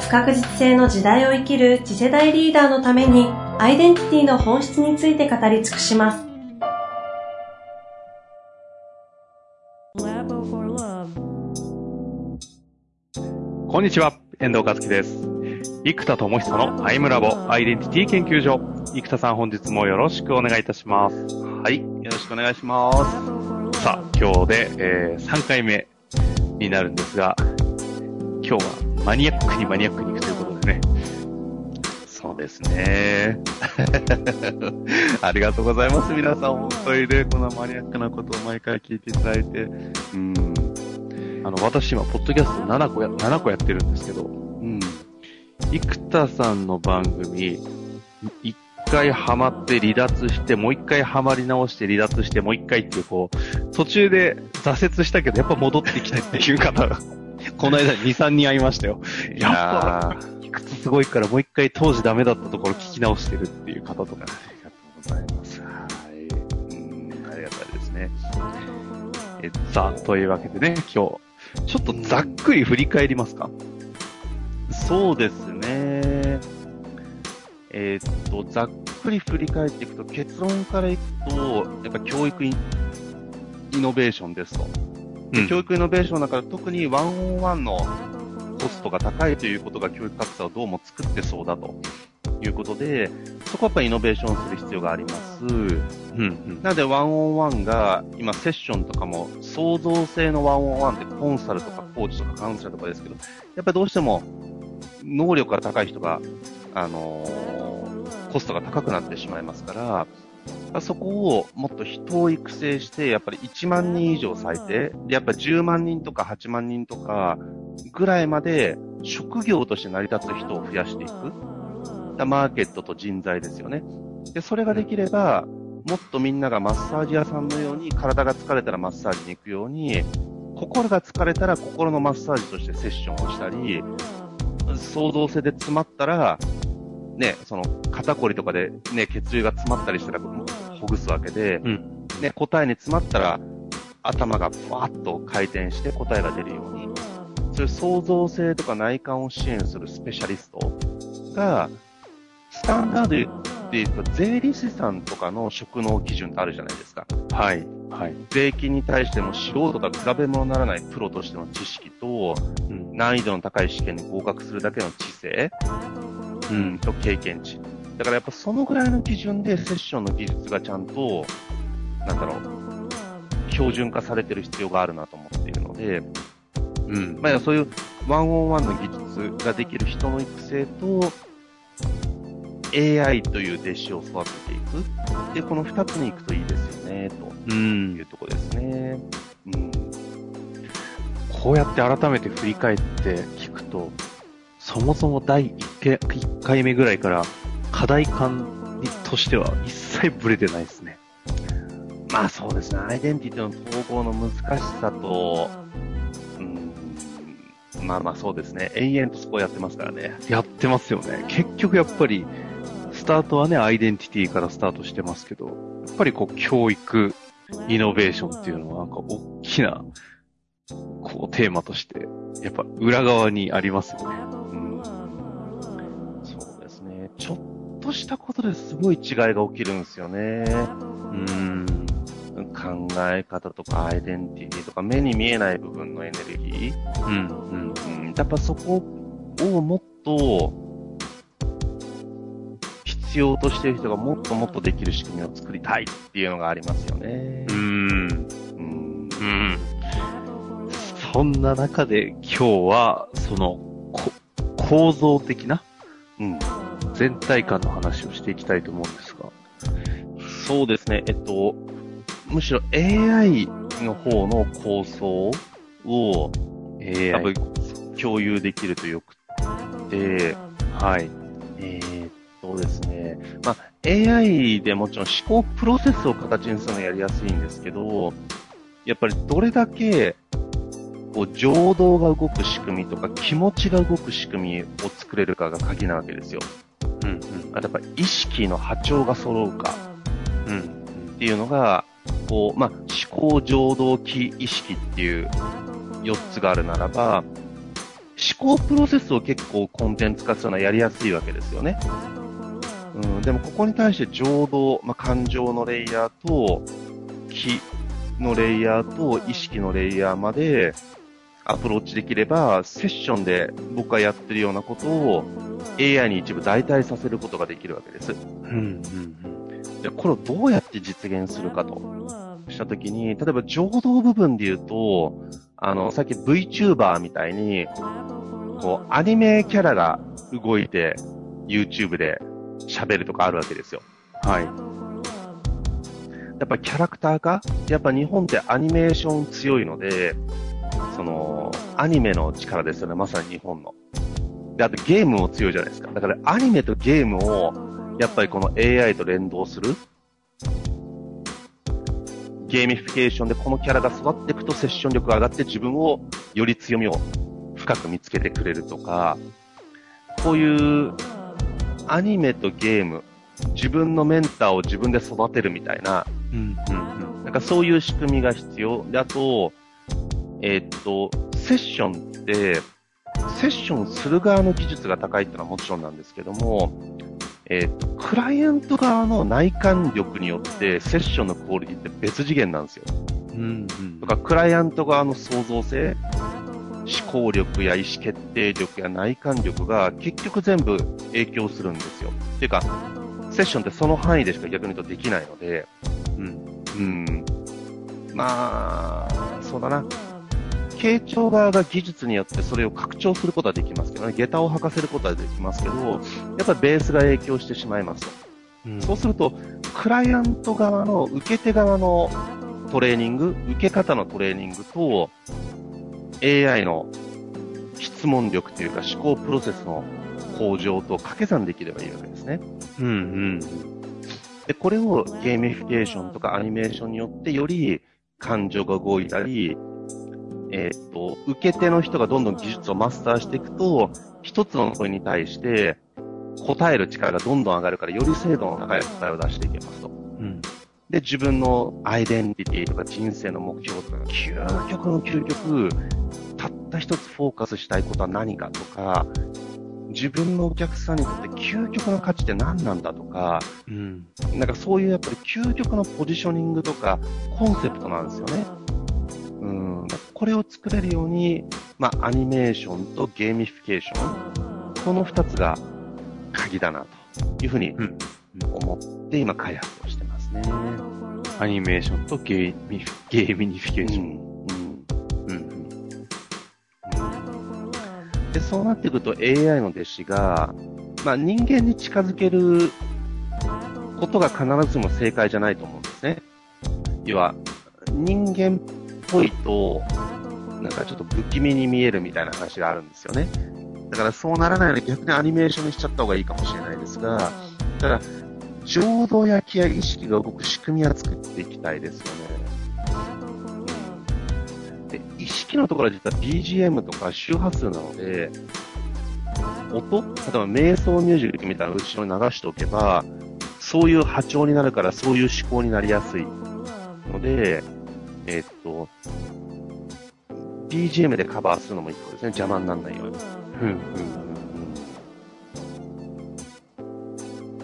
不確実性の時代を生きる次世代リーダーのためにアイデンティティの本質について語り尽くします。こんにちは、遠藤和樹です。生田智久のアイムラボアイデンティティ研究所。生田さん本日もよろしくお願いいたします。はい、よろしくお願いします。さあ、今日で、えー、3回目になるんですが、今日はマニアックにマニアックに行くということでね。そうですね。ありがとうございます。皆さん、本当にね、このマニアックなことを毎回聞いていただいて。うん。あの、私今、ポッドキャスト7個や、7個やってるんですけど、うん。生田さんの番組、1回ハマって離脱して、もう1回ハマり直して離脱して、もう1回っていう、こう、途中で挫折したけど、やっぱ戻ってきてっていう方がこの間2、3人会いましたよ。やっぱ、いくつすごいからもう一回当時ダメだったところ聞き直してるっていう方とか。ありがとうございます。はい。うん、ありがたいですね。え、さあ、というわけでね、今日、ちょっとざっくり振り返りますか？そうですね。えー、っと、ざっくり振り返っていくと、結論からいくと、やっぱ教育イノベーションですと。うん、教育イノベーションの中で特にワンオンワンのコストが高いということが教育格差をどうも作ってそうだということで、そこはやっぱりイノベーションする必要があります。うんうん、なので、ワンオンワンが、今セッションとかも創造性のワンオンワンってコンサルとかコーチとかカウンセラーとかですけど、やっぱりどうしても能力が高い人が、あのー、コストが高くなってしまいますから、そこをもっと人を育成して、やっぱり1万人以上最低、で、やっぱ10万人とか8万人とかぐらいまで職業として成り立つ人を増やしていく。マーケットと人材ですよね。で、それができれば、もっとみんながマッサージ屋さんのように体が疲れたらマッサージに行くように、心が疲れたら心のマッサージとしてセッションをしたり、創造性で詰まったら、ね、その肩こりとかでね、血流が詰まったりしたらほぐすわけで、うん、ね、答えに詰まったら頭がふわっと回転して答えが出るように、そういう創造性とか内観を支援するスペシャリストが、スタンダードで言うと、税理士さんとかの職能基準ってあるじゃないですか。はい。はい。税金に対しても素人が比べ物にならないプロとしての知識と、うん、難易度の高い試験に合格するだけの知性、うん、と経験値。だからやっぱそのぐらいの基準でセッションの技術がちゃんと、なんだろう、標準化されてる必要があるなと思っているので、うん。まあ、そういうワンオンワンの技術ができる人の育成と、AI という弟子を育てていく。で、この二つに行くといいですよね、というとこですね。うん。こうやって改めて振り返って聞くと、そもそも第 1, 1回目ぐらいから課題感としては一切ブレてないですね。まあそうですね。アイデンティティの統合の難しさと、うん、まあまあそうですね。延々とそこやってますからね。やってますよね。結局やっぱり、スタートはね、アイデンティティからスタートしてますけど、やっぱりこう、教育、イノベーションっていうのはなんか大きな、こう、テーマとして、やっぱ裏側にありますよね。としたことですごい違いが起きるんですよね。うん。考え方とかアイデンティティとか目に見えない部分のエネルギー。うん。うん。やっぱそこをもっと必要としている人がもっともっとできる仕組みを作りたいっていうのがありますよね。うん。うん。うん。そんな中で今日は、その、構造的な、うん。全体感の話をしていきたいと思うんですが。そうですね。えっと、むしろ AI の方の構想を、AI、共有できるとよくて、はい。えー、っとですね、まあ、AI でもちろん思考プロセスを形にするのやりやすいんですけど、やっぱりどれだけ、こう、情動が動く仕組みとか気持ちが動く仕組みを作れるかが鍵なわけですよ。やっぱ意識の波長が揃うか。うん。っていうのが、こう、まあ、思考、情動、気、意識っていう4つがあるならば、思考プロセスを結構コンテンツ化するのはやりやすいわけですよね。うん、でもここに対して情動、まあ、感情のレイヤーと、気のレイヤーと意識のレイヤーまでアプローチできれば、セッションで僕がやってるようなことを AI に一部代替させることができるわけです。うんうんうん、でこれをどうやって実現するかとしたときに、例えば情動部分で言うと、あの、さっき VTuber みたいに、こう、アニメキャラが動いて YouTube で喋るとかあるわけですよ。はい。やっぱキャラクターが、やっぱ日本ってアニメーション強いので、その、アニメの力ですよね、まさに日本の。で、あとゲームも強いじゃないですか。だからアニメとゲームを、やっぱりこの AI と連動する。ゲーミフィケーションでこのキャラが育っていくとセッション力が上がって自分をより強みを深く見つけてくれるとか、こういうアニメとゲーム、自分のメンターを自分で育てるみたいな、うんうんうん、なんかそういう仕組みが必要。で、あと、えー、っと、セッションって、セッションする側の技術が高いってのはもちろんなんですけども、えっ、と、クライアント側の内観力によってセッションのクオリティって別次元なんですよ。うん、うん。とか、クライアント側の創造性、思考力や意思決定力や内観力が結局全部影響するんですよ。っていうか、セッションってその範囲でしか逆に言うとできないので、うん。うん。まあ、そうだな。傾聴側が技術によってそれを拡張することはできますけどね、下駄を履かせることはできますけど、やっぱりベースが影響してしまいますと。うん、そうすると、クライアント側の、受け手側のトレーニング、受け方のトレーニングと、AI の質問力というか思考プロセスの向上と掛け算できればいいわけですね。うんうん。で、これをゲーミフィケーションとかアニメーションによってより感情が動いたり、えっ、と、受け手の人がどんどん技術をマスターしていくと、一つの問いに対して答える力がどんどん上がるから、より精度の高い答えを出していけますと。うん。で、自分のアイデンティティとか人生の目標とか、究極の究極、たった一つフォーカスしたいことは何かとか、自分のお客さんにとって究極の価値って何なんだとか、うん、なんかそういうやっぱり究極のポジショニングとかコンセプトなんですよね。うん、これを作れるように、まあ、アニメーションとゲーミフィケーション、この二つが鍵だなというふうに思って今開発をしてますね。アニメーションとゲーミゲーミフィケーション。うん。うん。で、そうなってくると AI の弟子が、まあ、人間に近づけることが必ずしも正解じゃないと思うんですね。要は、人間ぽいと、なんかちょっと不気味に見えるみたいな話があるんですよね。だからそうならないように逆にアニメーションにしちゃった方がいいかもしれないですが、ただから、情動や気や意識が動く仕組みは作っていきたいですよね。で、意識のところは実は BGM とか周波数なので、音例えば瞑想ミュージックみたいなのを後ろに流しておけば、そういう波長になるからそういう思考になりやすいので、えー、っと、BGM でカバーするのも一個ですね。邪魔にならないように。うん、うん、う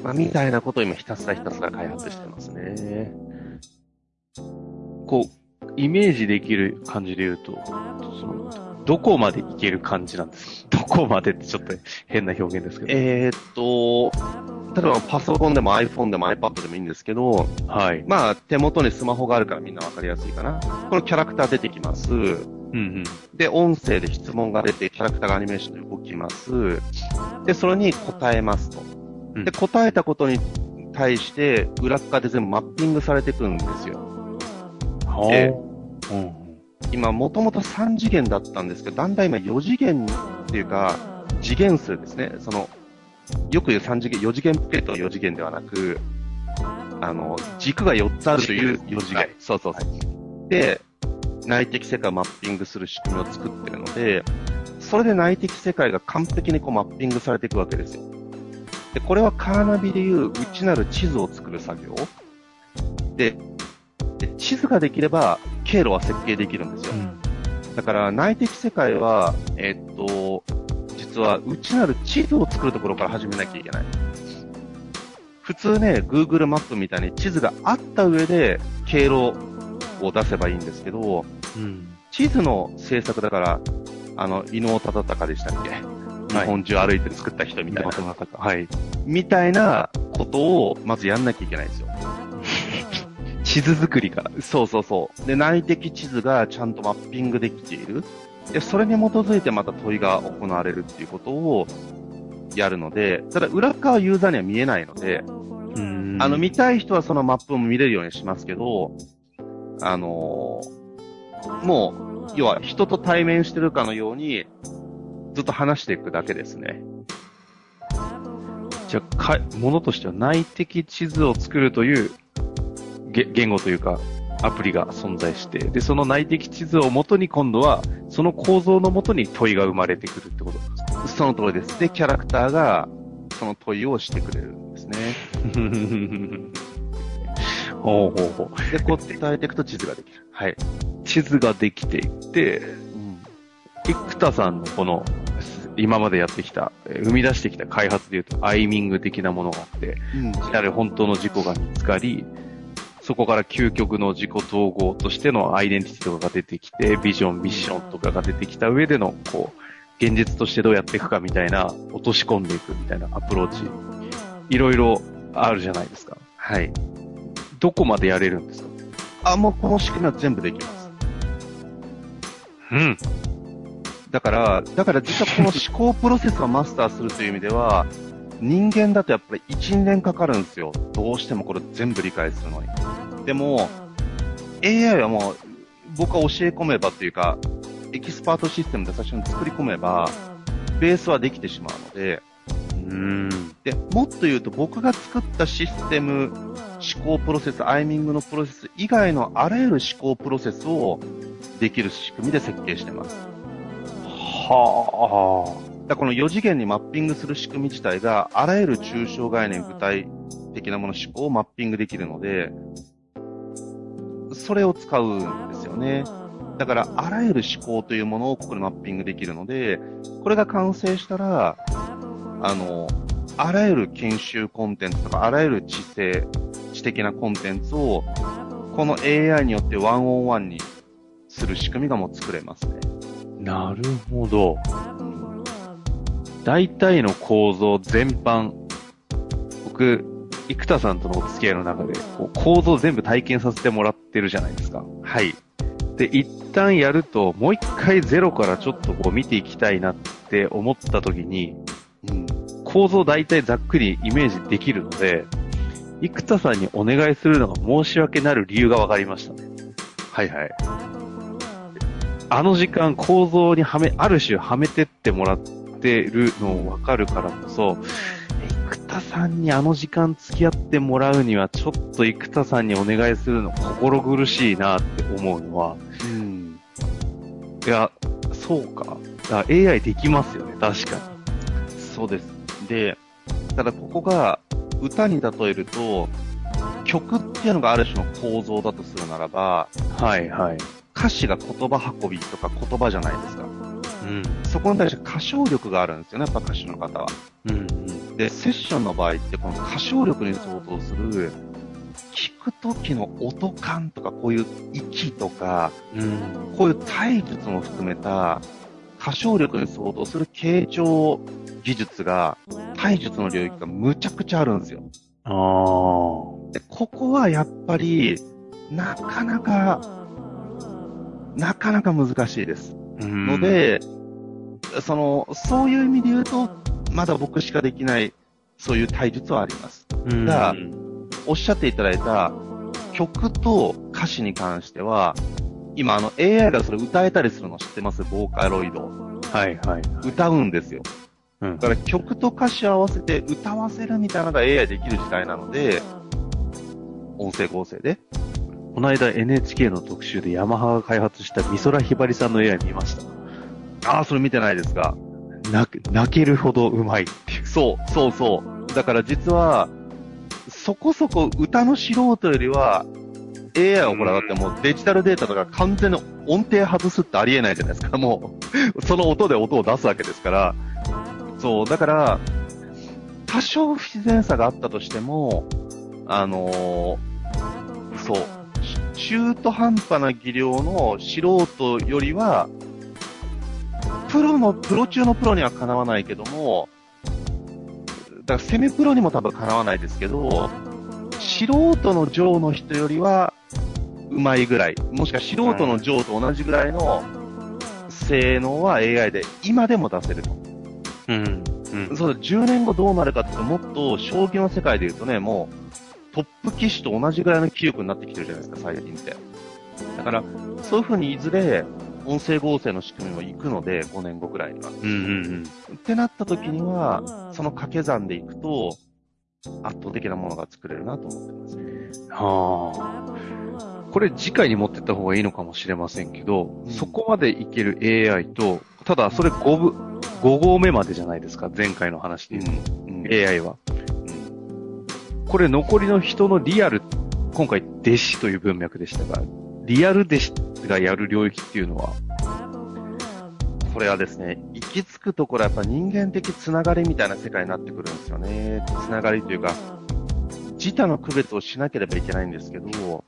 ん。まあ、みたいなことを今ひたすらひたすら開発してますね。こう、イメージできる感じで言うと、その、どこまでいける感じなんですか？どこまでってちょっと変な表現ですけど。えー、っと、例えばパソコンでも iPhone でも iPad でもいいんですけど、はい。まあ、手元にスマホがあるからみんなわかりやすいかな。このキャラクター出てきます。うんうん。で、音声で質問が出て、キャラクターがアニメーションで動きます。で、それに答えますと。うん、で、答えたことに対して、裏側で全部マッピングされていくんですよ。で、うん、今、もともと3次元だったんですけど、だんだん今4次元っていうか、次元数ですね。その、よく言う3次元、4次元ポケットの4次元ではなく、あの、軸が4つあるという4次元。そうそうそう。で、内的世界をマッピングする仕組みを作ってるので、それで内的世界が完璧にこうマッピングされていくわけですよ。で、これはカーナビでいう内なる地図を作る作業。で、で地図ができれば経路は設計できるんですよ。うん、だから内的世界は、えー、っと、実は内なる地図を作るところから始めなきゃいけない。普通ね、Google マップみたいに地図があった上で経路を出せばいいんですけど、うん、地図の制作だから、あの、伊能忠敬でしたっけ、日本中歩いて作った人みたいな。はい。みたいなことを、まずやんなきゃいけないんですよ。地図作りから。そうそうそう。で、内的地図がちゃんとマッピングできている。で、それに基づいてまた問いが行われるっていうことをやるので、ただ裏側ユーザーには見えないので、あの、見たい人はそのマップも見れるようにしますけど、あのー、もう、要は人と対面してるかのように、ずっと話していくだけですね。じゃあ、か、ものとしては内的地図を作るという言語というか、アプリが存在して、で、その内的地図をもとに今度は、その構造のもとに問いが生まれてくるってことですかその通りです。で、キャラクターが、その問いをしてくれるんですね。ほうほうほう。で、こう伝えていくと地図ができる。はい。地図ができていって、うん、生田さんのこの、今までやってきた、生み出してきた開発でいうと、アイミング的なものがあって、うん、本当の事故が見つかり、そこから究極の自己統合としてのアイデンティティとかが出てきて、ビジョン、ミッションとかが出てきた上での、こう、現実としてどうやっていくかみたいな、落とし込んでいくみたいなアプローチ、いろいろあるじゃないですか。はい。どこまでやれるんですか？あ、もうこの仕組みは全部できます。うん。だから、だから実はこの思考プロセスをマスターするという意味では、人間だとやっぱり1、2年かかるんですよ。どうしてもこれ全部理解するのに。でも、AI はもう、僕は教え込めばっていうか、エキスパートシステムで最初に作り込めば、ベースはできてしまうので、うん。で、もっと言うと僕が作ったシステム、思考プロセス、アイミングのプロセス以外のあらゆる思考プロセスをできる仕組みで設計してます。はあ。だこの4次元にマッピングする仕組み自体が、あらゆる抽象概念、具体的なもの、思考をマッピングできるので、それを使うんですよね。だから、あらゆる思考というものをここにマッピングできるので、これが完成したら、あの、あらゆる研修コンテンツとか、あらゆる知性、知的なコンテンツを、この AI によってワンオンワンにする仕組みがもう作れますね。なるほど。大体の構造全般、僕、生田さんとのお付き合いの中で、こう構造全部体験させてもらってるじゃないですか。はい。で、一旦やると、もう一回ゼロからちょっとこう見ていきたいなって思った時に、うん、構造大体ざっくりイメージできるので、生田さんにお願いするのが申し訳なる理由が分かりましたね。はいはい。あの時間構造にはめ、ある種はめてってもらってるの分かるからこそ、生田さんにあの時間付き合ってもらうには、ちょっと生田さんにお願いするの心苦しいなって思うのは、うん。いや、そうか。AI できますよね、確かに。そうです。で、ただここが歌に例えると、曲っていうのがある種の構造だとするならば、はいはい。歌詞が言葉運びとか言葉じゃないですか。うん。そこに対して歌唱力があるんですよね、やっぱ歌手の方は。うん、うん。で、セッションの場合ってこの歌唱力に相当する、聞く時の音感とか、こういう息とか、うん、こういう体術も含めた、歌唱力に相当する傾聴技術が、体術の領域がむちゃくちゃあるんですよ。あでここはやっぱり、なかなか、なかなか難しいです。ので、その、そういう意味で言うと、まだ僕しかできない、そういう体術はあります。が、おっしゃっていただいた曲と歌詞に関しては、今あの AI がそれ歌えたりするの知ってます？ボーカロイド。はいはい。歌うんですよ。うん、だから曲と歌詞を合わせて歌わせるみたいなのが AI できる時代なので、音声合成で。この間 NHK の特集でヤマハが開発した美空ひばりさんの AI 見ました。ああ、それ見てないですが。泣けるほどうまいっていう。そう、そうそう。だから実は、そこそこ歌の素人よりは、AI をほら、だってもうデジタルデータとか完全に音程外すってありえないじゃないですか。もう、その音で音を出すわけですから。そう、だから、多少不自然さがあったとしても、あのー、そう、中途半端な技量の素人よりは、プロの、プロ中のプロにはかなわないけども、だからセミプロにも多分かなわないですけど、素人の上の人よりは、うまいぐらい、もしくは素人の上と同じぐらいの性能は AI で今でも出せると。うん。うん、そうだ、10年後どうなるかってもっと将棋の世界で言うとね、もうトップ棋士と同じぐらいの棋力になってきてるじゃないですか、最近って。だから、そういう風にいずれ、音声合成の仕組みも行くので、5年後ぐらいには。うんうんうん。ってなった時には、その掛け算でいくと、圧倒的なものが作れるなと思ってます。はあ。これ次回に持ってった方がいいのかもしれませんけど、うん、そこまでいける AI と、ただそれ5部、5号目までじゃないですか、前回の話で言うと。うん、AI は、うん。これ残りの人のリアル、今回弟子という文脈でしたが、リアル弟子がやる領域っていうのはこれはですね、行き着くところはやっぱ人間的つながりみたいな世界になってくるんですよね。つながりというか、自他の区別をしなければいけないんですけど、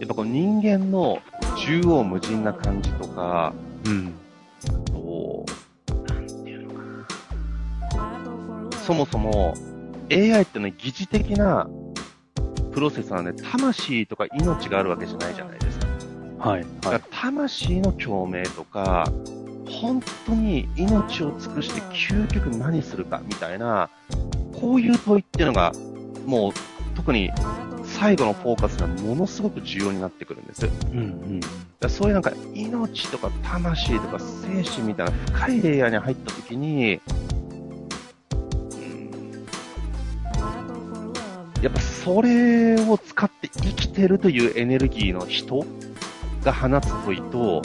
やっぱこの人間の縦横無尽な感じとか、うん。と、なんていうのかな。そもそも AI ってのは疑似的なプロセスなんで、魂とか命があるわけじゃないじゃないですか。はい。はい、魂の共鳴とか、本当に命を尽くして究極何するかみたいな、こういう問いっていうのが、もう特に最後のフォーカスがものすごく重要になってくるんです。うんうん、だそういうなんか命とか魂とか精神みたいな深いレイヤーに入った時に、やっぱそれを使って生きてるというエネルギーの人が放つ問いと、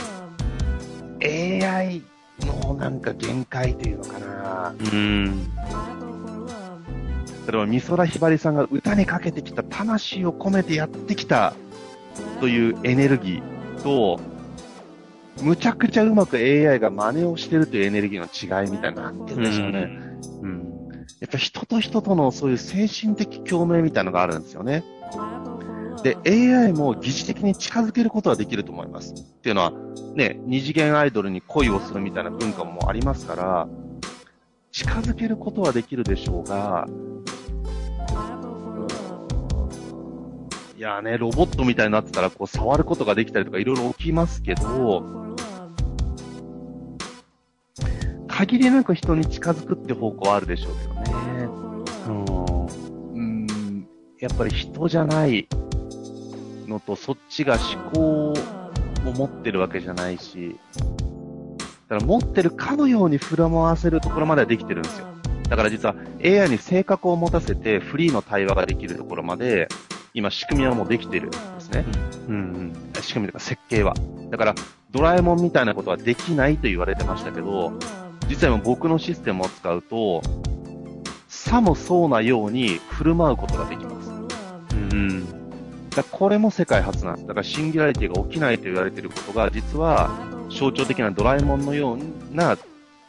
AI のなんか限界というのかな。うん。例えば、美空ひばりさんが歌にかけてきた魂を込めてやってきたというエネルギーと、むちゃくちゃうまく AI が真似をしてるというエネルギーの違いみたいな、なんて言うんでしょうね。うん。うん、やっぱ人と人とのそういう精神的共鳴みたいなのがあるんですよね。で、AI も疑似的に近づけることはできると思います。っていうのは、ね、二次元アイドルに恋をするみたいな文化もありますから、近づけることはできるでしょうが、いやね、ロボットみたいになってたら、こう、触ることができたりとかいろいろ起きますけど、限りなく人に近づくって方向はあるでしょうけどね。うん。やっぱり人じゃないのと、そっちが思考を持ってるわけじゃないし、だから持ってるかのように振ら回せるところまではできてるんですよ。だから実は AI に性格を持たせてフリーの対話ができるところまで、今仕組みはもうできてるんですね。うん、うん、仕組みというか設計は。だから、ドラえもんみたいなことはできないと言われてましたけど、実は僕のシステムを使うと、さもそうなように振る舞うことができます。うん。だこれも世界初なんです。だからシンギュラリティが起きないと言われていることが、実は象徴的なドラえもんのような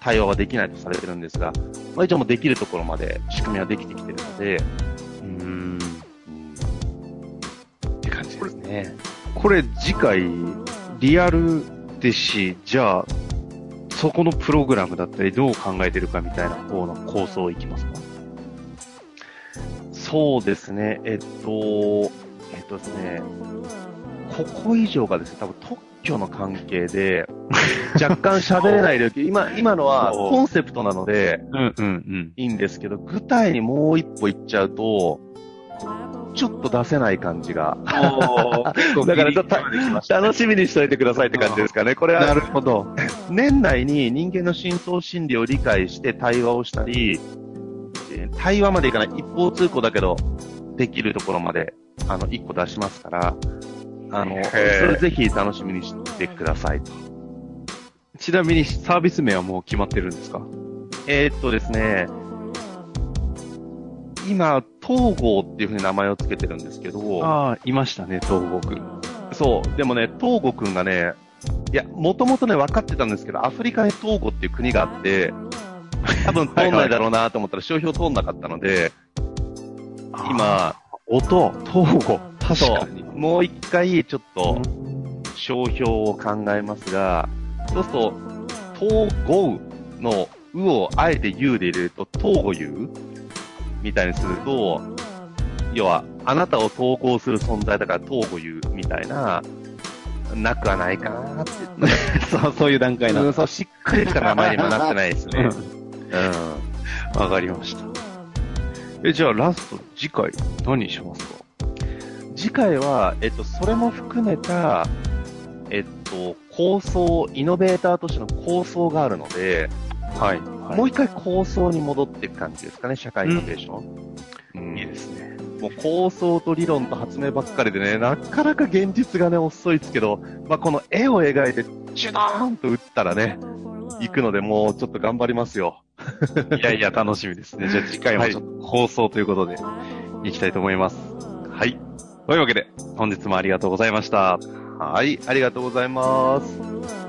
対話はできないとされてるんですが、まあ、一応もできるところまで仕組みはできてきてるので、うーん、って感じですね。これ次回、リアルですし、じゃあ、そこのプログラムだったりどう考えてるかみたいな方の構想いきますか？そうですね、えっと、えっとですね、ここ以上がですね、多分特許の関係で、若干喋れない領域、今、今のはコンセプトなので、うんうんうん、いいんですけど、具体にもう一歩いっちゃうと、ちょっと出せない感じが。だからちょっと楽しみにしといてくださいって感じですかね。これは。なるほど。年内に人間の深層心理を理解して対話をしたり、えー対話までいかない一方通行だけど、できるところまで、あの、一個出しますから、あの、それぜひ楽しみにしてくださいと。ちなみにサービス名はもう決まってるんですか？えーっとですね、今、東郷っていうふうに名前をつけてるんですけど、ああ、いましたね、東郷くん。そう、でもね、東郷くんがね、いや、もともとね、分かってたんですけど、アフリカに東郷っていう国があって、多分通んないだろうなと思ったら商標通んなかったので、今、音、東郷、確そかに。う、もう一回ちょっと商標を考えますが、そうすると、東郷のうをあえて u で入れると、東郷 u みたいにすると、要は、あなたを統合する存在だから東郷 u みたいな、なくはないかなって。そう、そういう段階なんうん、だ。そう、しっかりした名前にもなってないですね。うん。わかりました。え、じゃあラスト、次回、何しますか？次回は、えっと、それも含めた、えっと、構想、イノベーターとしての構想があるので、はい。もう一回構想に戻っていく感じですかね、社会イノベーション。うんいいですね。もう構想と理論と発明ばっかりでね、なかなか現実がね、遅いですけど、まあ、この絵を描いて、チュドーンと打ったらね、行くので、もうちょっと頑張りますよ。いやいや、楽しみですね。じゃあ次回もちょっと放送ということで、いきたいと思います。はい。というわけで、本日もありがとうございました。はい、ありがとうございます。